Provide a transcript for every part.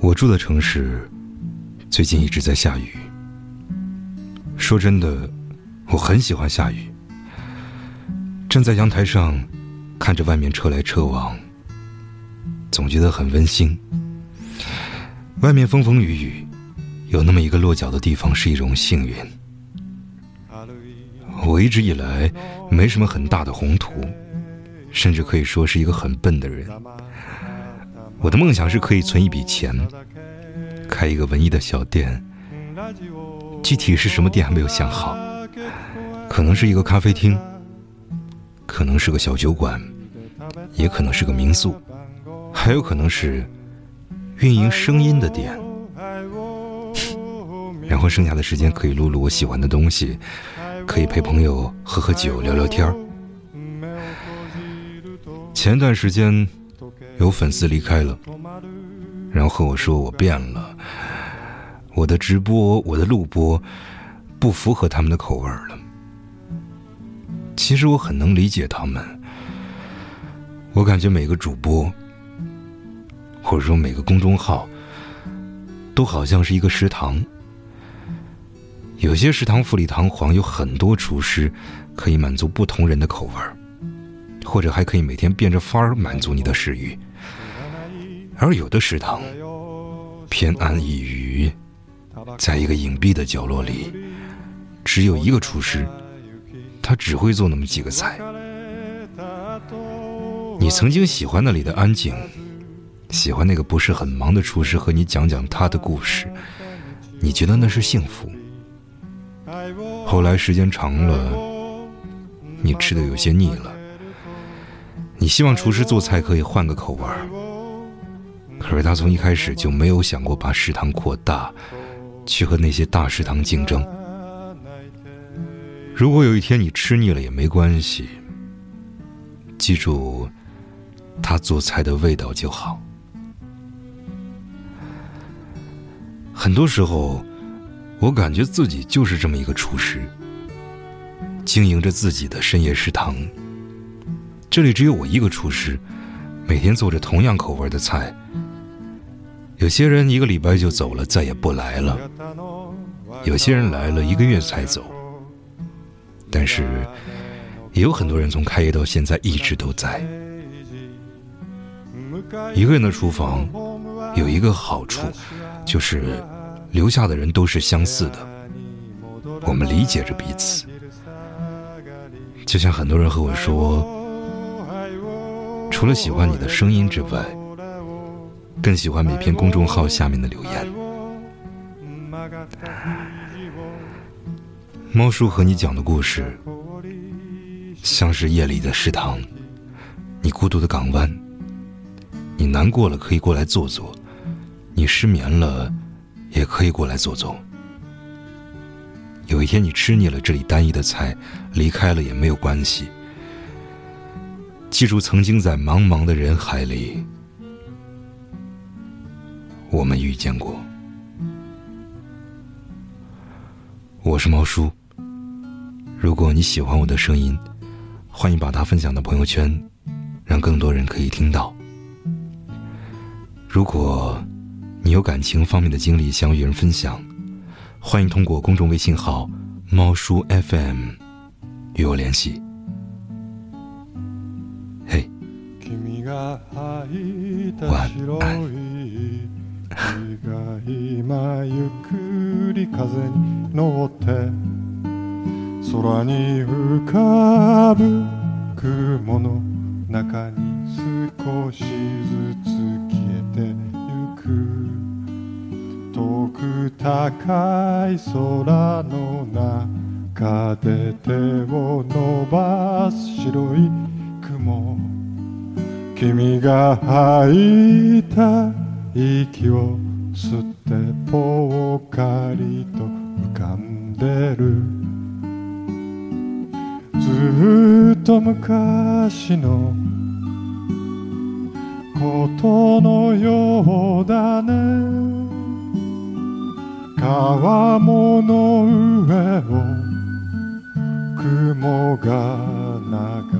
我住的城市最近一直在下雨。说真的，我很喜欢下雨。站在阳台上看着外面车来车往，总觉得很温馨。外面风风雨雨，有那么一个落脚的地方是一种幸运。我一直以来没什么很大的宏图，甚至可以说是一个很笨的人。我的梦想是可以存一笔钱，开一个文艺的小店。具体是什么店还没有想好，可能是一个咖啡厅，可能是个小酒馆，也可能是个民宿，还有可能是运营声音的店。然后剩下的时间可以录录我喜欢的东西，可以陪朋友喝喝酒、聊聊天儿。前段时间。有粉丝离开了，然后和我说我变了，我的直播、我的录播不符合他们的口味了。其实我很能理解他们，我感觉每个主播或者说每个公众号都好像是一个食堂，有些食堂富丽堂皇，有很多厨师可以满足不同人的口味，或者还可以每天变着法儿满足你的食欲。而有的食堂偏安一隅，在一个隐蔽的角落里，只有一个厨师，他只会做那么几个菜。你曾经喜欢那里的安静，喜欢那个不是很忙的厨师和你讲讲他的故事，你觉得那是幸福。后来时间长了，你吃的有些腻了，你希望厨师做菜可以换个口味儿。可是他从一开始就没有想过把食堂扩大，去和那些大食堂竞争。如果有一天你吃腻了也没关系，记住他做菜的味道就好。很多时候，我感觉自己就是这么一个厨师，经营着自己的深夜食堂。这里只有我一个厨师，每天做着同样口味的菜。有些人一个礼拜就走了，再也不来了；有些人来了一个月才走。但是，也有很多人从开业到现在一直都在。一个人的厨房有一个好处，就是留下的人都是相似的，我们理解着彼此。就像很多人和我说，除了喜欢你的声音之外。更喜欢每篇公众号下面的留言。猫叔和你讲的故事，像是夜里的食堂，你孤独的港湾。你难过了可以过来坐坐，你失眠了也可以过来坐坐。有一天你吃腻了这里单一的菜，离开了也没有关系。记住，曾经在茫茫的人海里。我们遇见过，我是猫叔。如果你喜欢我的声音，欢迎把它分享到朋友圈，让更多人可以听到。如果你有感情方面的经历想与人分享，欢迎通过公众微信号“猫叔 FM” 与我联系。嘿，晚安。が今ゆっくり風に乗って空に浮かぶ雲の中に少しずつ消えてゆく遠く高い空の中で手を伸ばす白い雲君が吐いた息を吸ってぽっかりと浮かんでるずっと昔のことのようだね川もの上を雲が流れ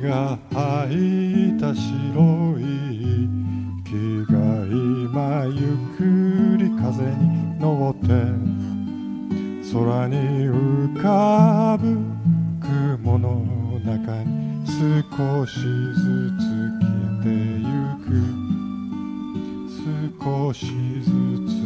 が吐いた白い木が今ゆっくり風に登って空に浮かぶ雲の中に少しずつ消えてゆく少しずつ